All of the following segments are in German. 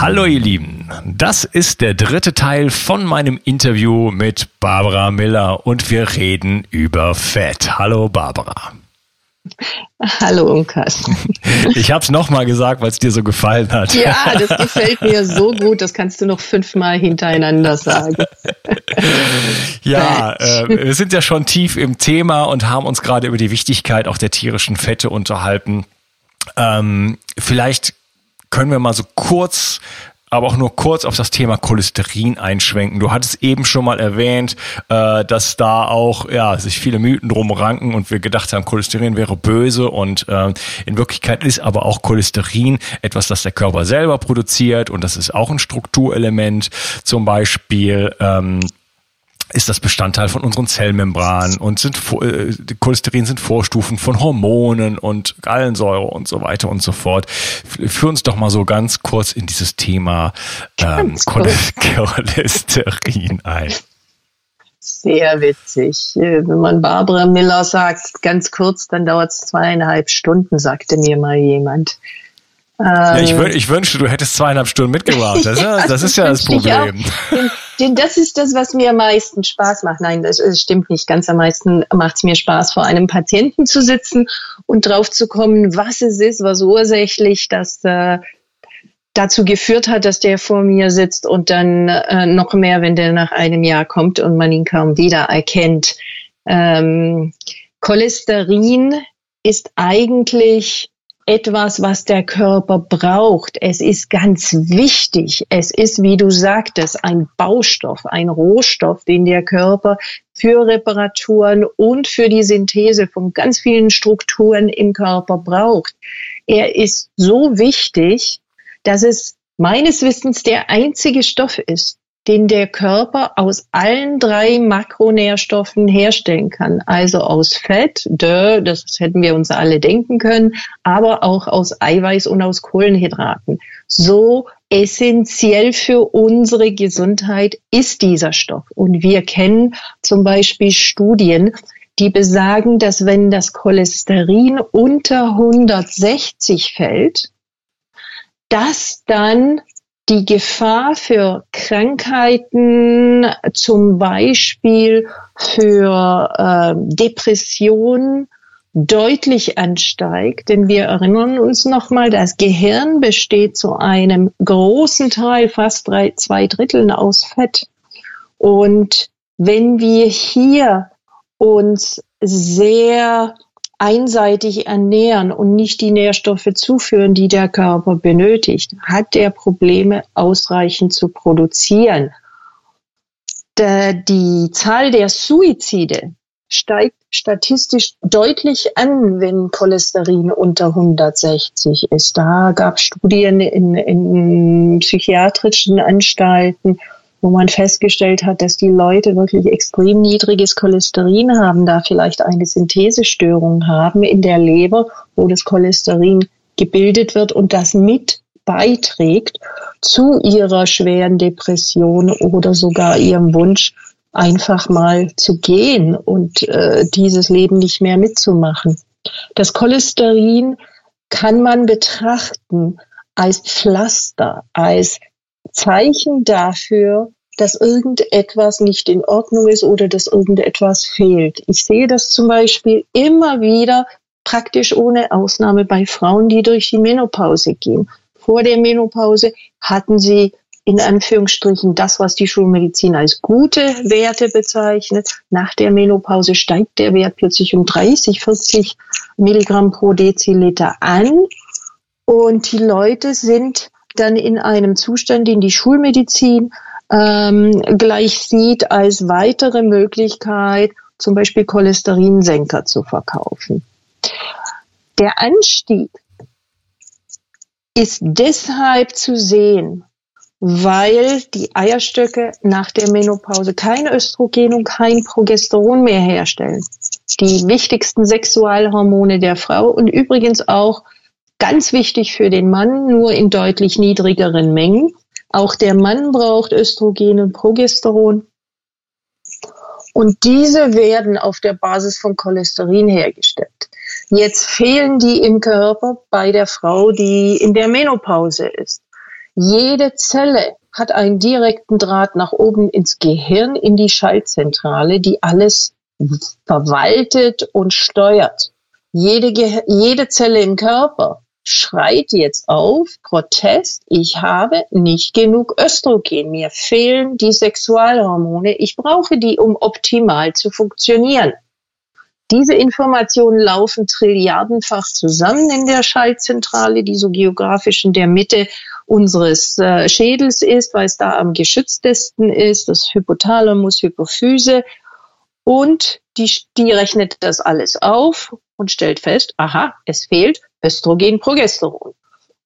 Hallo ihr Lieben. Das ist der dritte Teil von meinem Interview mit Barbara Miller und wir reden über Fett. Hallo Barbara. Hallo Unkas. Ich habe es nochmal gesagt, weil es dir so gefallen hat. Ja, das gefällt mir so gut. Das kannst du noch fünfmal hintereinander sagen. Ja, äh, wir sind ja schon tief im Thema und haben uns gerade über die Wichtigkeit auch der tierischen Fette unterhalten. Ähm, vielleicht können wir mal so kurz aber auch nur kurz auf das Thema Cholesterin einschwenken. Du hattest eben schon mal erwähnt, äh, dass da auch ja sich viele Mythen drum ranken und wir gedacht haben, Cholesterin wäre böse und äh, in Wirklichkeit ist aber auch Cholesterin etwas, das der Körper selber produziert und das ist auch ein Strukturelement. Zum Beispiel ähm, ist das Bestandteil von unseren Zellmembranen und sind äh, Cholesterin sind Vorstufen von Hormonen und Gallensäure und so weiter und so fort. Führ uns doch mal so ganz kurz in dieses Thema ähm, Cholesterin ein. Sehr witzig. Äh, wenn man Barbara Miller sagt, ganz kurz, dann dauert es zweieinhalb Stunden, sagte mir mal jemand. Ja, ich, ähm. ich, wünschte, du hättest zweieinhalb Stunden mitgebracht. Das, ja, das ist ja das Problem. Denn das ist das, was mir am meisten Spaß macht. Nein, das, das stimmt nicht. Ganz am meisten macht es mir Spaß, vor einem Patienten zu sitzen und drauf zu kommen, was es ist, was ursächlich das äh, dazu geführt hat, dass der vor mir sitzt und dann äh, noch mehr, wenn der nach einem Jahr kommt und man ihn kaum wieder erkennt. Ähm, Cholesterin ist eigentlich etwas, was der Körper braucht. Es ist ganz wichtig. Es ist, wie du sagtest, ein Baustoff, ein Rohstoff, den der Körper für Reparaturen und für die Synthese von ganz vielen Strukturen im Körper braucht. Er ist so wichtig, dass es meines Wissens der einzige Stoff ist, den der Körper aus allen drei Makronährstoffen herstellen kann. Also aus Fett, dö, das hätten wir uns alle denken können, aber auch aus Eiweiß und aus Kohlenhydraten. So essentiell für unsere Gesundheit ist dieser Stoff. Und wir kennen zum Beispiel Studien, die besagen, dass wenn das Cholesterin unter 160 fällt, dass dann die Gefahr für Krankheiten, zum Beispiel für äh, Depressionen, deutlich ansteigt. Denn wir erinnern uns nochmal, das Gehirn besteht zu einem großen Teil, fast drei, zwei Dritteln aus Fett. Und wenn wir hier uns sehr einseitig ernähren und nicht die Nährstoffe zuführen, die der Körper benötigt, hat er Probleme, ausreichend zu produzieren. Die Zahl der Suizide steigt statistisch deutlich an, wenn Cholesterin unter 160 ist. Da gab es Studien in, in psychiatrischen Anstalten, wo man festgestellt hat, dass die Leute wirklich extrem niedriges Cholesterin haben, da vielleicht eine Synthesestörung haben in der Leber, wo das Cholesterin gebildet wird und das mit beiträgt zu ihrer schweren Depression oder sogar ihrem Wunsch, einfach mal zu gehen und äh, dieses Leben nicht mehr mitzumachen. Das Cholesterin kann man betrachten als Pflaster, als Zeichen dafür, dass irgendetwas nicht in Ordnung ist oder dass irgendetwas fehlt. Ich sehe das zum Beispiel immer wieder praktisch ohne Ausnahme bei Frauen, die durch die Menopause gehen. Vor der Menopause hatten sie in Anführungsstrichen das, was die Schulmedizin als gute Werte bezeichnet. Nach der Menopause steigt der Wert plötzlich um 30, 40 Milligramm pro Deziliter an. Und die Leute sind dann in einem Zustand, den die Schulmedizin ähm, gleich sieht als weitere Möglichkeit, zum Beispiel Cholesterinsenker zu verkaufen. Der Anstieg ist deshalb zu sehen, weil die Eierstöcke nach der Menopause kein Östrogen und kein Progesteron mehr herstellen. Die wichtigsten Sexualhormone der Frau und übrigens auch ganz wichtig für den Mann, nur in deutlich niedrigeren Mengen. Auch der Mann braucht Östrogen und Progesteron. Und diese werden auf der Basis von Cholesterin hergestellt. Jetzt fehlen die im Körper bei der Frau, die in der Menopause ist. Jede Zelle hat einen direkten Draht nach oben ins Gehirn, in die Schaltzentrale, die alles verwaltet und steuert. Jede, jede Zelle im Körper schreit jetzt auf, Protest, ich habe nicht genug Östrogen, mir fehlen die Sexualhormone, ich brauche die, um optimal zu funktionieren. Diese Informationen laufen trilliardenfach zusammen in der Schaltzentrale, die so geografisch in der Mitte unseres äh, Schädels ist, weil es da am geschütztesten ist, das Hypothalamus, Hypophyse. Und die, die rechnet das alles auf und stellt fest, aha, es fehlt Östrogen, Progesteron.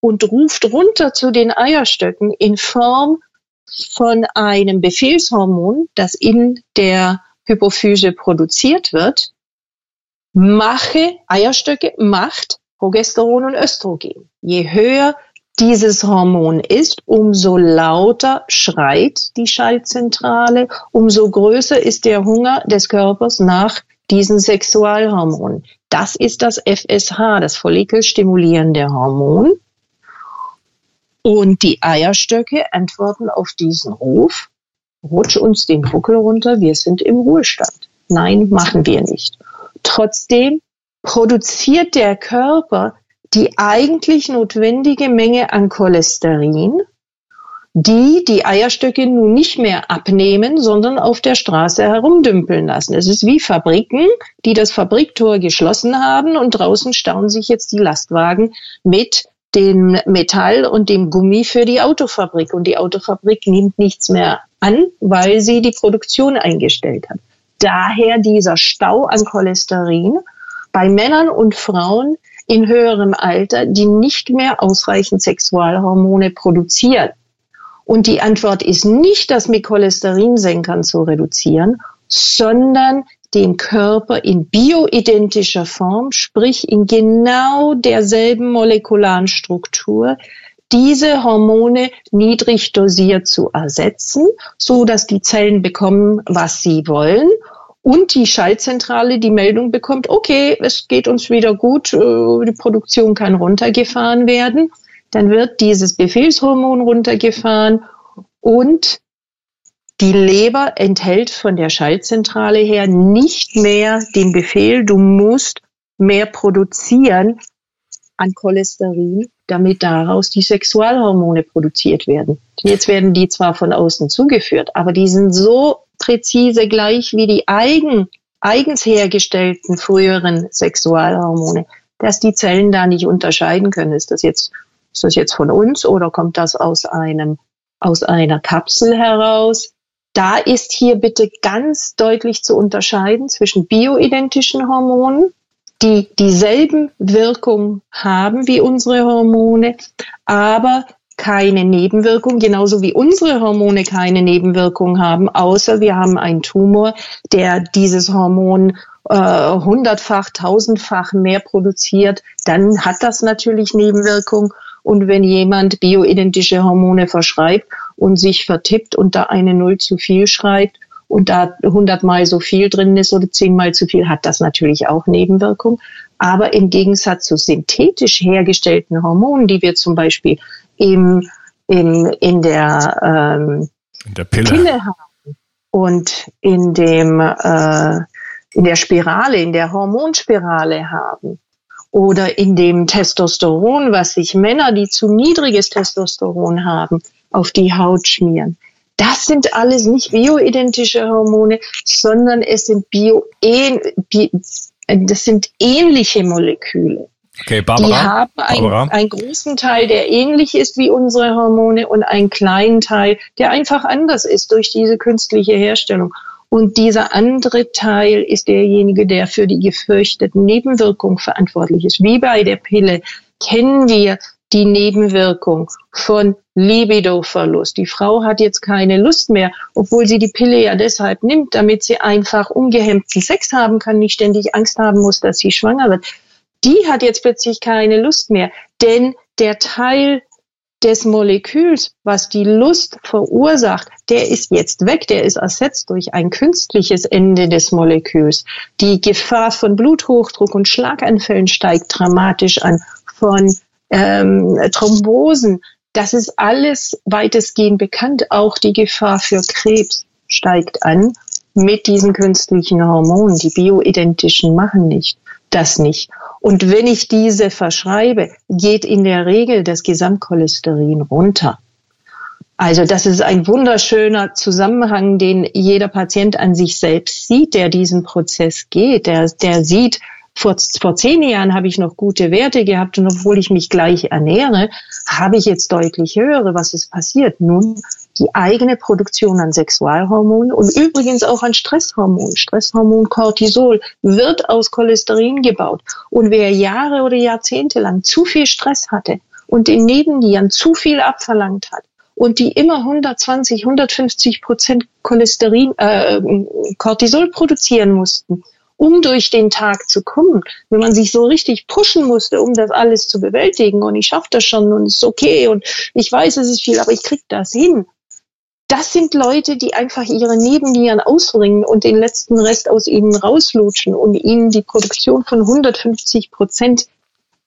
Und ruft runter zu den Eierstöcken in Form von einem Befehlshormon, das in der Hypophyse produziert wird, mache Eierstöcke, macht Progesteron und Östrogen. Je höher dieses Hormon ist, umso lauter schreit die Schaltzentrale, umso größer ist der Hunger des Körpers nach diesen Sexualhormonen. Das ist das FSH, das follikelstimulierende Hormon. Und die Eierstöcke antworten auf diesen Ruf, rutsch uns den Buckel runter, wir sind im Ruhestand. Nein, machen wir nicht. Trotzdem produziert der Körper die eigentlich notwendige Menge an Cholesterin, die die Eierstöcke nun nicht mehr abnehmen, sondern auf der Straße herumdümpeln lassen. Es ist wie Fabriken, die das Fabriktor geschlossen haben und draußen stauen sich jetzt die Lastwagen mit dem Metall und dem Gummi für die Autofabrik. Und die Autofabrik nimmt nichts mehr an, weil sie die Produktion eingestellt hat. Daher dieser Stau an Cholesterin bei Männern und Frauen in höherem Alter, die nicht mehr ausreichend Sexualhormone produzieren. Und die Antwort ist nicht, das mit Cholesterinsenkern zu reduzieren, sondern den Körper in bioidentischer Form, sprich in genau derselben molekularen Struktur, diese Hormone niedrig dosiert zu ersetzen, so dass die Zellen bekommen, was sie wollen. Und die Schaltzentrale die Meldung bekommt, okay, es geht uns wieder gut, äh, die Produktion kann runtergefahren werden dann wird dieses Befehlshormon runtergefahren und die Leber enthält von der Schaltzentrale her nicht mehr den Befehl, du musst mehr produzieren an Cholesterin, damit daraus die Sexualhormone produziert werden. Jetzt werden die zwar von außen zugeführt, aber die sind so präzise gleich wie die eigen, eigens hergestellten früheren Sexualhormone, dass die Zellen da nicht unterscheiden können. Ist das jetzt ist das jetzt von uns oder kommt das aus einem, aus einer Kapsel heraus? Da ist hier bitte ganz deutlich zu unterscheiden zwischen bioidentischen Hormonen, die dieselben Wirkungen haben wie unsere Hormone, aber keine Nebenwirkung, genauso wie unsere Hormone keine Nebenwirkung haben, außer wir haben einen Tumor, der dieses Hormon äh, hundertfach, tausendfach mehr produziert, dann hat das natürlich Nebenwirkungen. Und wenn jemand bioidentische Hormone verschreibt und sich vertippt und da eine Null zu viel schreibt und da hundertmal so viel drin ist oder zehnmal zu viel, hat das natürlich auch Nebenwirkungen. Aber im Gegensatz zu synthetisch hergestellten Hormonen, die wir zum Beispiel im, im, in, der, ähm, in der Pille. Pille haben und in dem äh, in der Spirale, in der Hormonspirale haben, oder in dem Testosteron, was sich Männer, die zu niedriges Testosteron haben, auf die Haut schmieren. Das sind alles nicht bioidentische Hormone, sondern es sind bio, das sind ähnliche Moleküle. Okay, Barbara, die haben einen, einen großen Teil, der ähnlich ist wie unsere Hormone und einen kleinen Teil, der einfach anders ist durch diese künstliche Herstellung. Und dieser andere Teil ist derjenige, der für die gefürchteten Nebenwirkungen verantwortlich ist. Wie bei der Pille kennen wir die Nebenwirkung von Libidoverlust. Die Frau hat jetzt keine Lust mehr, obwohl sie die Pille ja deshalb nimmt, damit sie einfach ungehemmten Sex haben kann, nicht ständig Angst haben muss, dass sie schwanger wird. Die hat jetzt plötzlich keine Lust mehr, denn der Teil des Moleküls, was die Lust verursacht, der ist jetzt weg, der ist ersetzt durch ein künstliches Ende des Moleküls. Die Gefahr von Bluthochdruck und Schlaganfällen steigt dramatisch an, von ähm, Thrombosen. Das ist alles weitestgehend bekannt. Auch die Gefahr für Krebs steigt an mit diesen künstlichen Hormonen. Die bioidentischen machen nicht das nicht. Und wenn ich diese verschreibe, geht in der Regel das Gesamtcholesterin runter. Also das ist ein wunderschöner Zusammenhang, den jeder Patient an sich selbst sieht, der diesen Prozess geht. Der, der sieht, vor, vor zehn Jahren habe ich noch gute Werte gehabt und obwohl ich mich gleich ernähre, habe ich jetzt deutlich höhere. Was ist passiert? Nun, die eigene Produktion an Sexualhormonen und übrigens auch an Stresshormonen. Stresshormon Cortisol wird aus Cholesterin gebaut. Und wer Jahre oder Jahrzehnte lang zu viel Stress hatte und den Nebennieren zu viel abverlangt hat, und die immer 120, 150 Prozent Cholesterin, äh, Cortisol produzieren mussten, um durch den Tag zu kommen, wenn man sich so richtig pushen musste, um das alles zu bewältigen und ich schaffe das schon und es ist okay und ich weiß, es ist viel, aber ich krieg das hin das sind Leute, die einfach ihre Nebennieren ausbringen und den letzten Rest aus ihnen rauslutschen und ihnen die Produktion von 150 Prozent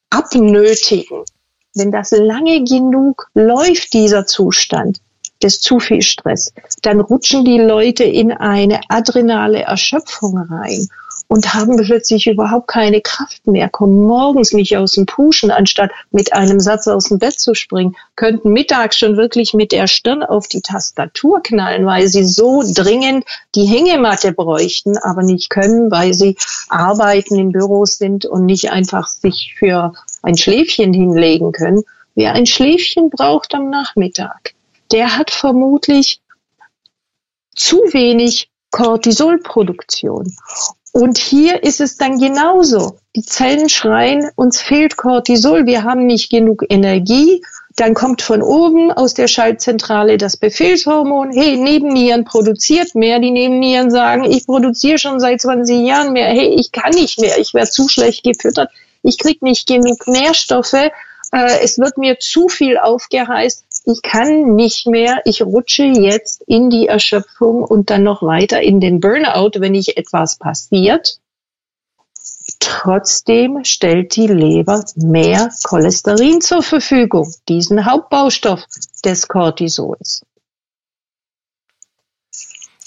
abnötigen. Wenn das lange genug läuft, dieser Zustand des zu viel Stress, dann rutschen die Leute in eine adrenale Erschöpfung rein und haben plötzlich überhaupt keine Kraft mehr, kommen morgens nicht aus dem Puschen, anstatt mit einem Satz aus dem Bett zu springen, könnten mittags schon wirklich mit der Stirn auf die Tastatur knallen, weil sie so dringend die Hängematte bräuchten, aber nicht können, weil sie arbeiten in Büros sind und nicht einfach sich für ein Schläfchen hinlegen können. Wer ein Schläfchen braucht am Nachmittag, der hat vermutlich zu wenig Cortisolproduktion. Und hier ist es dann genauso. Die Zellen schreien, uns fehlt Cortisol, wir haben nicht genug Energie. Dann kommt von oben aus der Schaltzentrale das Befehlshormon, hey, Nebennieren produziert mehr. Die Nebennieren sagen, ich produziere schon seit 20 Jahren mehr. Hey, ich kann nicht mehr, ich werde zu schlecht gefüttert, ich krieg nicht genug Nährstoffe, äh, es wird mir zu viel aufgeheißt ich kann nicht mehr, ich rutsche jetzt in die Erschöpfung und dann noch weiter in den Burnout, wenn nicht etwas passiert. Trotzdem stellt die Leber mehr Cholesterin zur Verfügung, diesen Hauptbaustoff des Cortisols.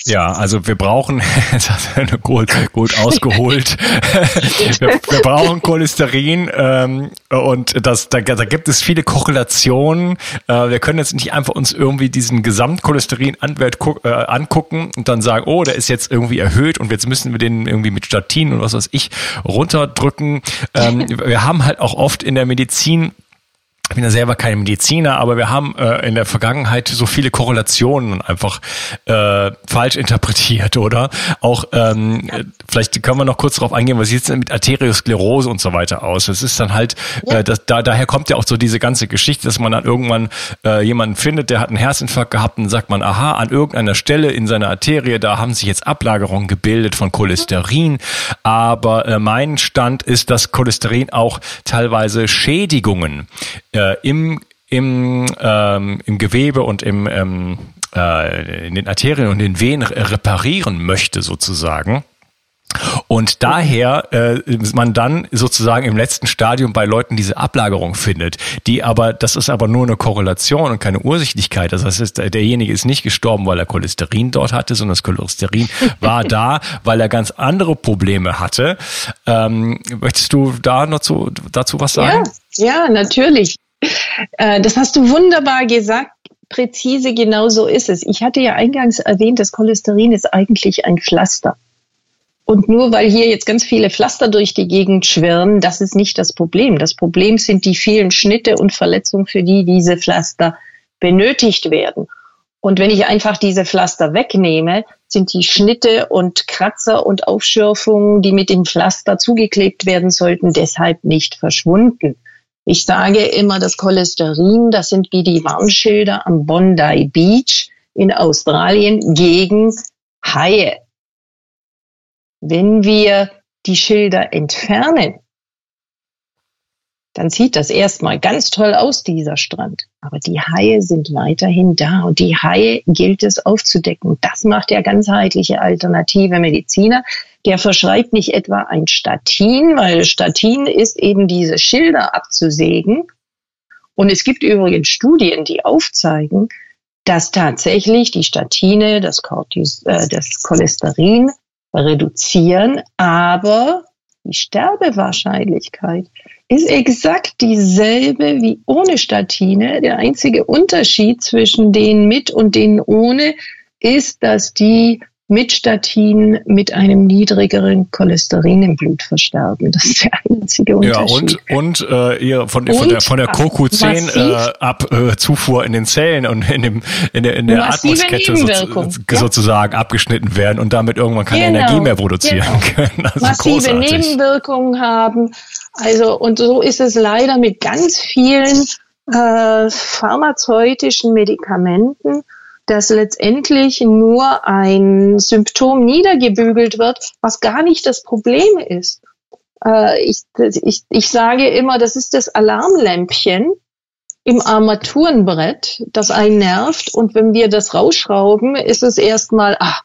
Ja, also wir brauchen, das hast du gut, gut ausgeholt, wir, wir, brauchen Cholesterin ähm, und das, da, da gibt es viele Korrelationen. Äh, wir können jetzt nicht einfach uns irgendwie diesen Gesamtcholesterin-Anwert äh, angucken und dann sagen, oh, der ist jetzt irgendwie erhöht und jetzt müssen wir den irgendwie mit Statin und was weiß ich runterdrücken. Ähm, wir haben halt auch oft in der Medizin ich bin ja selber kein Mediziner, aber wir haben äh, in der Vergangenheit so viele Korrelationen einfach äh, falsch interpretiert, oder? Auch ähm, ja. vielleicht können wir noch kurz darauf eingehen, was sieht denn mit Arteriosklerose und so weiter aus? Es ist dann halt, ja. äh, das, da, daher kommt ja auch so diese ganze Geschichte, dass man dann irgendwann äh, jemanden findet, der hat einen Herzinfarkt gehabt und sagt man, aha, an irgendeiner Stelle in seiner Arterie, da haben sich jetzt Ablagerungen gebildet von Cholesterin. Aber äh, mein Stand ist, dass Cholesterin auch teilweise Schädigungen äh, im, im, ähm, im Gewebe und im, ähm, äh, in den Arterien und den Venen reparieren möchte sozusagen. Und daher äh, man dann sozusagen im letzten Stadium bei Leuten diese Ablagerung findet, die aber, das ist aber nur eine Korrelation und keine Ursächlichkeit. Das heißt, derjenige ist nicht gestorben, weil er Cholesterin dort hatte, sondern das Cholesterin war da, weil er ganz andere Probleme hatte. Ähm, möchtest du da noch zu, dazu was sagen? Ja, ja, natürlich. Äh, das hast du wunderbar gesagt. Präzise, genau so ist es. Ich hatte ja eingangs erwähnt, das Cholesterin ist eigentlich ein Pflaster. Und nur weil hier jetzt ganz viele Pflaster durch die Gegend schwirren, das ist nicht das Problem. Das Problem sind die vielen Schnitte und Verletzungen, für die diese Pflaster benötigt werden. Und wenn ich einfach diese Pflaster wegnehme, sind die Schnitte und Kratzer und Aufschürfungen, die mit dem Pflaster zugeklebt werden sollten, deshalb nicht verschwunden. Ich sage immer, das Cholesterin, das sind wie die Warnschilder am Bondi Beach in Australien gegen Haie. Wenn wir die Schilder entfernen, dann sieht das erstmal ganz toll aus, dieser Strand. Aber die Haie sind weiterhin da und die Haie gilt es aufzudecken. Das macht der ganzheitliche alternative Mediziner. Der verschreibt nicht etwa ein Statin, weil Statin ist eben diese Schilder abzusägen. Und es gibt übrigens Studien, die aufzeigen, dass tatsächlich die Statine das, Cortis, äh, das Cholesterin reduzieren, aber die Sterbewahrscheinlichkeit ist exakt dieselbe wie ohne Statine. Der einzige Unterschied zwischen denen mit und denen ohne ist, dass die mit Statin mit einem niedrigeren Cholesterin im Blut versterben. Das ist der einzige Unterschied. Ja, und, und äh, ihr von, und, von der, von der CoQ10 äh, ab äh, Zufuhr in den Zellen und in, dem, in der, in der Atmoskette so, ja. sozusagen abgeschnitten werden und damit irgendwann keine genau. Energie mehr produzieren genau. können. Also Massive großartig. Nebenwirkungen haben. Also, und so ist es leider mit ganz vielen äh, pharmazeutischen Medikamenten dass letztendlich nur ein Symptom niedergebügelt wird, was gar nicht das Problem ist. Äh, ich, ich, ich sage immer, das ist das Alarmlämpchen im Armaturenbrett, das einen nervt. Und wenn wir das rausschrauben, ist es erstmal, ach,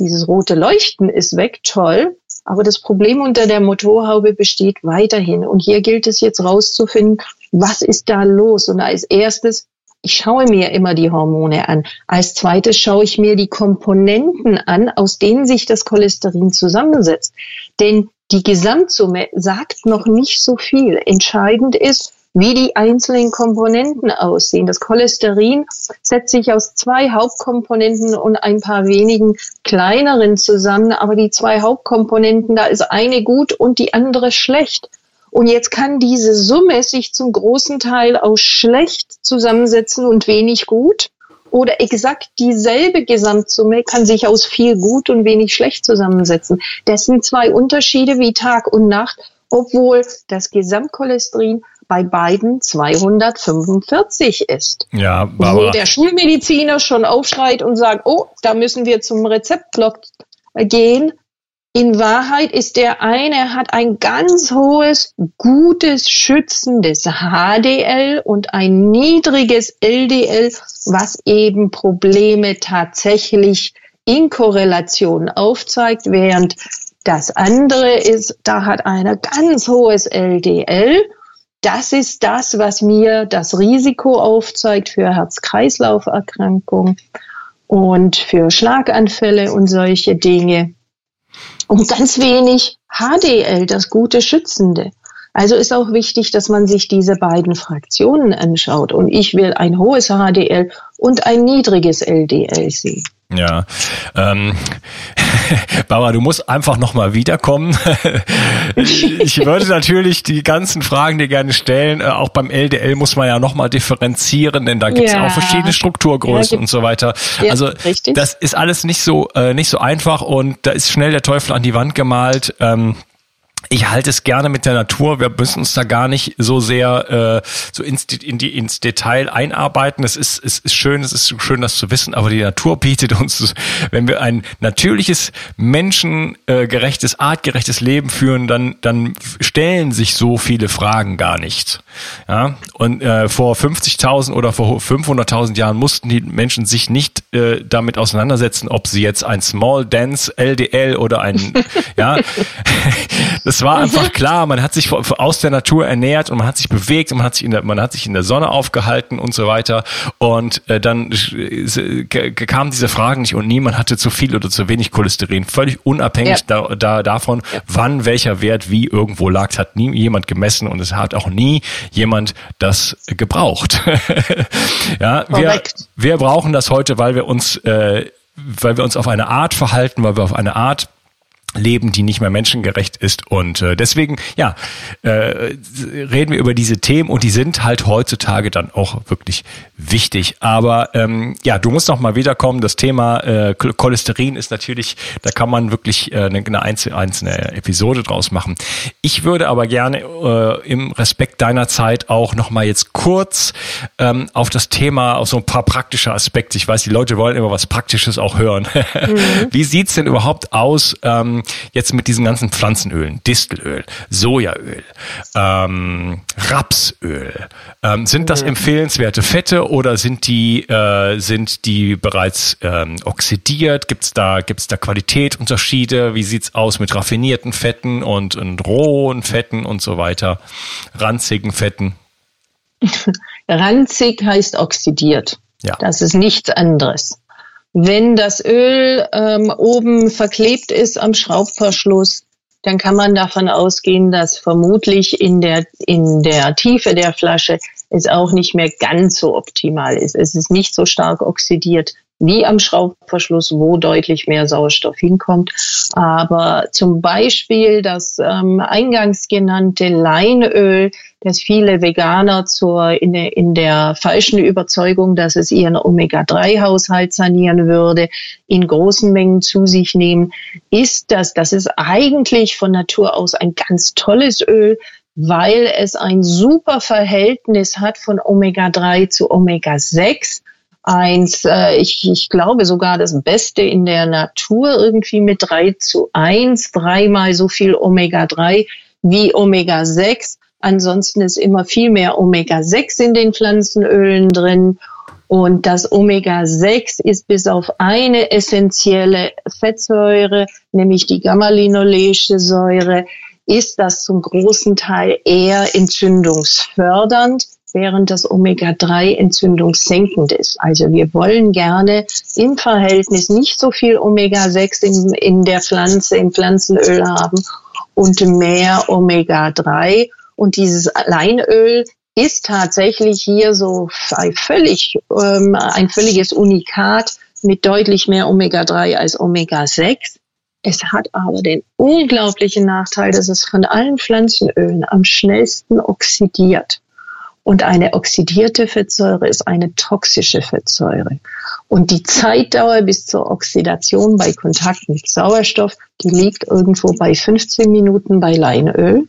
dieses rote Leuchten ist weg, toll. Aber das Problem unter der Motorhaube besteht weiterhin. Und hier gilt es jetzt rauszufinden, was ist da los? Und als erstes ich schaue mir immer die Hormone an. Als zweites schaue ich mir die Komponenten an, aus denen sich das Cholesterin zusammensetzt. Denn die Gesamtsumme sagt noch nicht so viel. Entscheidend ist, wie die einzelnen Komponenten aussehen. Das Cholesterin setzt sich aus zwei Hauptkomponenten und ein paar wenigen kleineren zusammen, aber die zwei Hauptkomponenten, da ist eine gut und die andere schlecht. Und jetzt kann diese Summe sich zum großen Teil aus schlecht zusammensetzen und wenig gut. Oder exakt dieselbe Gesamtsumme kann sich aus viel gut und wenig schlecht zusammensetzen. Das sind zwei Unterschiede wie Tag und Nacht, obwohl das Gesamtcholesterin bei beiden 245 ist. Ja, Barbara. Wo der Schulmediziner schon aufschreit und sagt, oh, da müssen wir zum Rezeptblock gehen. In Wahrheit ist der eine, hat ein ganz hohes, gutes, schützendes HDL und ein niedriges LDL, was eben Probleme tatsächlich in Korrelation aufzeigt, während das andere ist, da hat einer ganz hohes LDL. Das ist das, was mir das Risiko aufzeigt für Herz-Kreislauf-Erkrankungen und für Schlaganfälle und solche Dinge und ganz wenig HDL, das gute Schützende. Also ist auch wichtig, dass man sich diese beiden Fraktionen anschaut. Und ich will ein hohes HDL und ein niedriges LDL sehen. Ja, ähm, Bauer, du musst einfach nochmal wiederkommen. ich würde natürlich die ganzen Fragen dir gerne stellen. Äh, auch beim LDL muss man ja nochmal differenzieren, denn da gibt es ja. auch verschiedene Strukturgrößen ja, und so weiter. Ja, also richtig. das ist alles nicht so äh, nicht so einfach und da ist schnell der Teufel an die Wand gemalt. Ähm, ich halte es gerne mit der Natur. Wir müssen uns da gar nicht so sehr äh, so ins, in die, ins Detail einarbeiten. Es ist, es ist schön, es ist schön, das zu wissen, aber die Natur bietet uns, wenn wir ein natürliches, menschengerechtes, artgerechtes Leben führen, dann, dann stellen sich so viele Fragen gar nicht. Ja? Und äh, vor 50.000 oder vor 500.000 Jahren mussten die Menschen sich nicht äh, damit auseinandersetzen, ob sie jetzt ein Small Dance LDL oder ein, ja, das war einfach klar, man hat sich aus der Natur ernährt und man hat sich bewegt und man hat sich in der, man hat sich in der Sonne aufgehalten und so weiter. Und äh, dann äh, kamen diese Fragen nicht und niemand hatte zu viel oder zu wenig Cholesterin. Völlig unabhängig ja. da, da, davon, ja. wann welcher Wert wie irgendwo lag, hat nie jemand gemessen und es hat auch nie jemand das gebraucht. ja, wir, wir brauchen das heute, weil wir uns, äh, weil wir uns auf eine Art verhalten, weil wir auf eine Art leben, die nicht mehr menschengerecht ist. Und äh, deswegen, ja, äh, reden wir über diese Themen und die sind halt heutzutage dann auch wirklich wichtig. Aber ähm, ja, du musst noch mal wiederkommen. Das Thema äh, Cholesterin ist natürlich, da kann man wirklich äh, eine, einzelne, einzelne Episode draus machen. Ich würde aber gerne äh, im Respekt deiner Zeit auch noch mal jetzt kurz ähm, auf das Thema, auf so ein paar praktische Aspekte. Ich weiß, die Leute wollen immer was Praktisches auch hören. Mhm. Wie sieht's denn überhaupt aus? Ähm, jetzt mit diesen ganzen Pflanzenölen, Distelöl, Sojaöl, ähm, Rapsöl, ähm, sind das empfehlenswerte Fette oder sind die, äh, sind die bereits ähm, oxidiert? Gibt es da, gibt's da Qualitätsunterschiede? Wie sieht's aus mit raffinierten Fetten und, und rohen Fetten und so weiter, ranzigen Fetten? Ranzig heißt oxidiert. Ja. Das ist nichts anderes. Wenn das Öl ähm, oben verklebt ist am Schraubverschluss, dann kann man davon ausgehen, dass vermutlich in der, in der Tiefe der Flasche es auch nicht mehr ganz so optimal ist. Es ist nicht so stark oxidiert wie am Schraubverschluss, wo deutlich mehr Sauerstoff hinkommt. Aber zum Beispiel das ähm, eingangs genannte Leinöl, das viele Veganer zur, in, der, in der falschen Überzeugung, dass es ihren Omega-3-Haushalt sanieren würde, in großen Mengen zu sich nehmen, ist das, das ist eigentlich von Natur aus ein ganz tolles Öl, weil es ein super Verhältnis hat von Omega-3 zu Omega-6 eins, äh, ich, ich glaube sogar das Beste in der Natur, irgendwie mit drei zu eins, dreimal so viel Omega-3 wie Omega-6. Ansonsten ist immer viel mehr Omega-6 in den Pflanzenölen drin. Und das Omega-6 ist bis auf eine essentielle Fettsäure, nämlich die Gamma-linoleische Säure, ist das zum großen Teil eher entzündungsfördernd während das Omega-3 entzündungssenkend ist. Also wir wollen gerne im Verhältnis nicht so viel Omega-6 in, in der Pflanze, im Pflanzenöl haben und mehr Omega-3. Und dieses Leinöl ist tatsächlich hier so völlig, ähm, ein völliges Unikat mit deutlich mehr Omega-3 als Omega-6. Es hat aber den unglaublichen Nachteil, dass es von allen Pflanzenölen am schnellsten oxidiert. Und eine oxidierte Fettsäure ist eine toxische Fettsäure. Und die Zeitdauer bis zur Oxidation bei Kontakt mit Sauerstoff, die liegt irgendwo bei 15 Minuten bei Leinöl.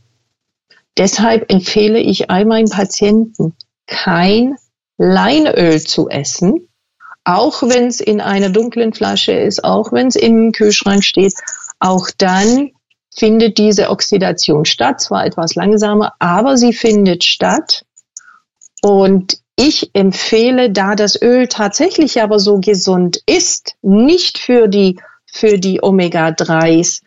Deshalb empfehle ich all meinen Patienten, kein Leinöl zu essen, auch wenn es in einer dunklen Flasche ist, auch wenn es im Kühlschrank steht. Auch dann findet diese Oxidation statt, zwar etwas langsamer, aber sie findet statt. Und ich empfehle, da das Öl tatsächlich aber so gesund ist, nicht für die, für die Omega-3s,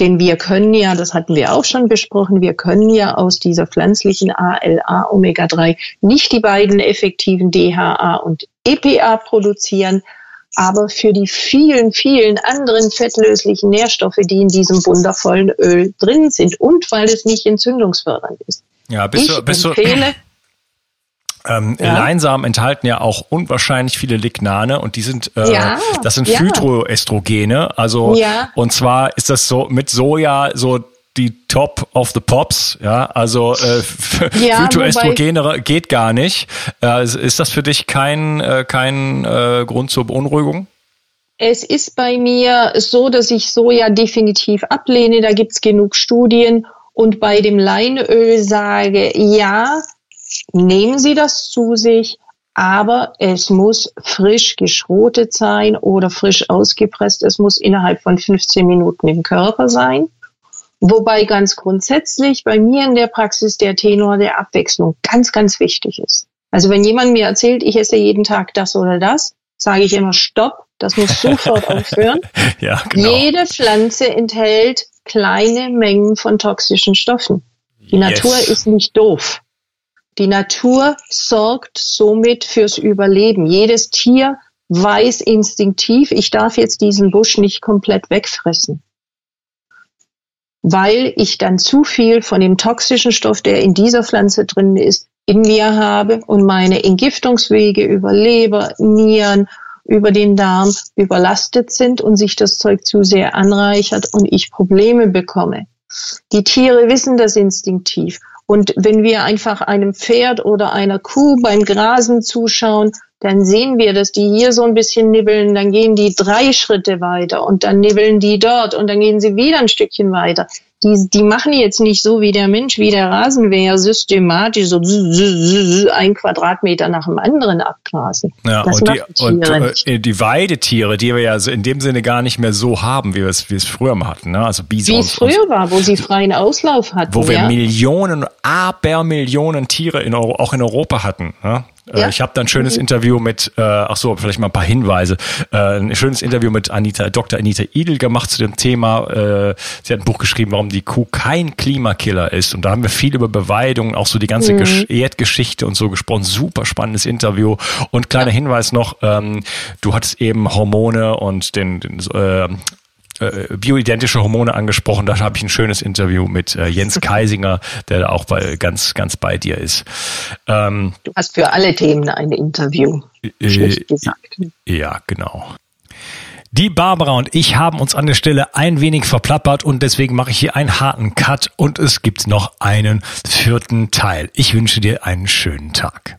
denn wir können ja, das hatten wir auch schon besprochen, wir können ja aus dieser pflanzlichen ALA Omega-3 nicht die beiden effektiven DHA und EPA produzieren, aber für die vielen, vielen anderen fettlöslichen Nährstoffe, die in diesem wundervollen Öl drin sind und weil es nicht entzündungsfördernd ist. Ja, bist ich du, bist empfehle, du Ähm, ja. Leinsamen enthalten ja auch unwahrscheinlich viele Lignane und die sind, äh, ja, das sind ja. Phytoestrogene. Also Ja. und zwar ist das so mit Soja so die Top of the Pops, ja, also äh, Ja, Phytoestrogene geht gar nicht. Äh, ist das für dich kein äh, kein äh, Grund zur Beunruhigung? Es ist bei mir so, dass ich Soja definitiv ablehne. Da gibt's genug Studien. Und bei dem Leinöl sage, ja, nehmen Sie das zu sich, aber es muss frisch geschrotet sein oder frisch ausgepresst. Es muss innerhalb von 15 Minuten im Körper sein. Wobei ganz grundsätzlich bei mir in der Praxis der Tenor der Abwechslung ganz, ganz wichtig ist. Also wenn jemand mir erzählt, ich esse jeden Tag das oder das, sage ich immer Stopp, das muss sofort aufhören. Ja, genau. Jede Pflanze enthält kleine Mengen von toxischen Stoffen. Die Natur Yes. ist nicht doof. Die Natur sorgt somit fürs Überleben. Jedes Tier weiß instinktiv, ich darf jetzt diesen Busch nicht komplett wegfressen. Weil ich dann zu viel von dem toxischen Stoff, der in dieser Pflanze drin ist, in mir habe und meine Entgiftungswege über Leber, Nieren, über den Darm überlastet sind und sich das Zeug zu sehr anreichert und ich Probleme bekomme. Die Tiere wissen das instinktiv. Und wenn wir einfach einem Pferd oder einer Kuh beim Grasen zuschauen, dann sehen wir, dass die hier so ein bisschen nibbeln, dann gehen die drei Schritte weiter und dann nibbeln die dort und dann gehen sie wieder ein Stückchen weiter. Die, die machen jetzt nicht so wie der Mensch, wie der Rasenmäher systematisch so ein Quadratmeter nach dem anderen abgrasen. Ja, das und die, und äh, die Weidetiere, die wir ja so in dem Sinne gar nicht mehr so haben, wie wir es, wie es früher mal hatten, ne? Also Wie Bisons. es früher war, wo sie freien Auslauf hatten. wo wir ja? Millionen, Abermillionen Tiere in Euro, auch in Europa hatten. Ne? Äh, Ja. Ich habe da ein schönes Interview mit, äh, ach so, vielleicht mal ein paar Hinweise. Äh, ein schönes Interview mit Anita, Dr. Anita Idel gemacht zu dem Thema. Äh, sie hat ein Buch geschrieben, warum die Kuh kein Klimakiller ist. Und da haben wir viel über Beweidung, auch so die ganze Gesch Erdgeschichte und so gesprochen. Super spannendes Interview. Und kleiner Hinweis noch, ähm, du hattest eben Hormone und den, den äh, äh, bioidentische Hormone angesprochen. Da habe ich ein schönes Interview mit äh, Jens Keisinger, der da auch bei, ganz, ganz bei dir ist. Ähm, Du hast für alle Themen ein Interview. äh, Schlecht gesagt. ja, genau. Die Barbara und ich haben uns an der Stelle ein wenig verplappert und deswegen mache ich hier einen harten Cut und es gibt noch einen vierten Teil. Ich wünsche dir einen schönen Tag.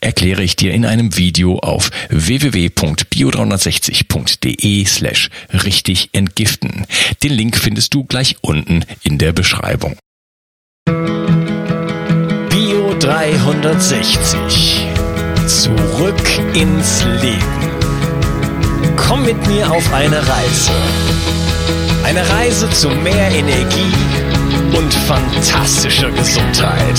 erkläre ich dir in einem Video auf www.bio360.de slash richtig entgiften. Den Link findest du gleich unten in der Beschreibung. Bio 360. Zurück ins Leben. Komm mit mir auf eine Reise. Eine Reise zu mehr Energie und fantastischer Gesundheit.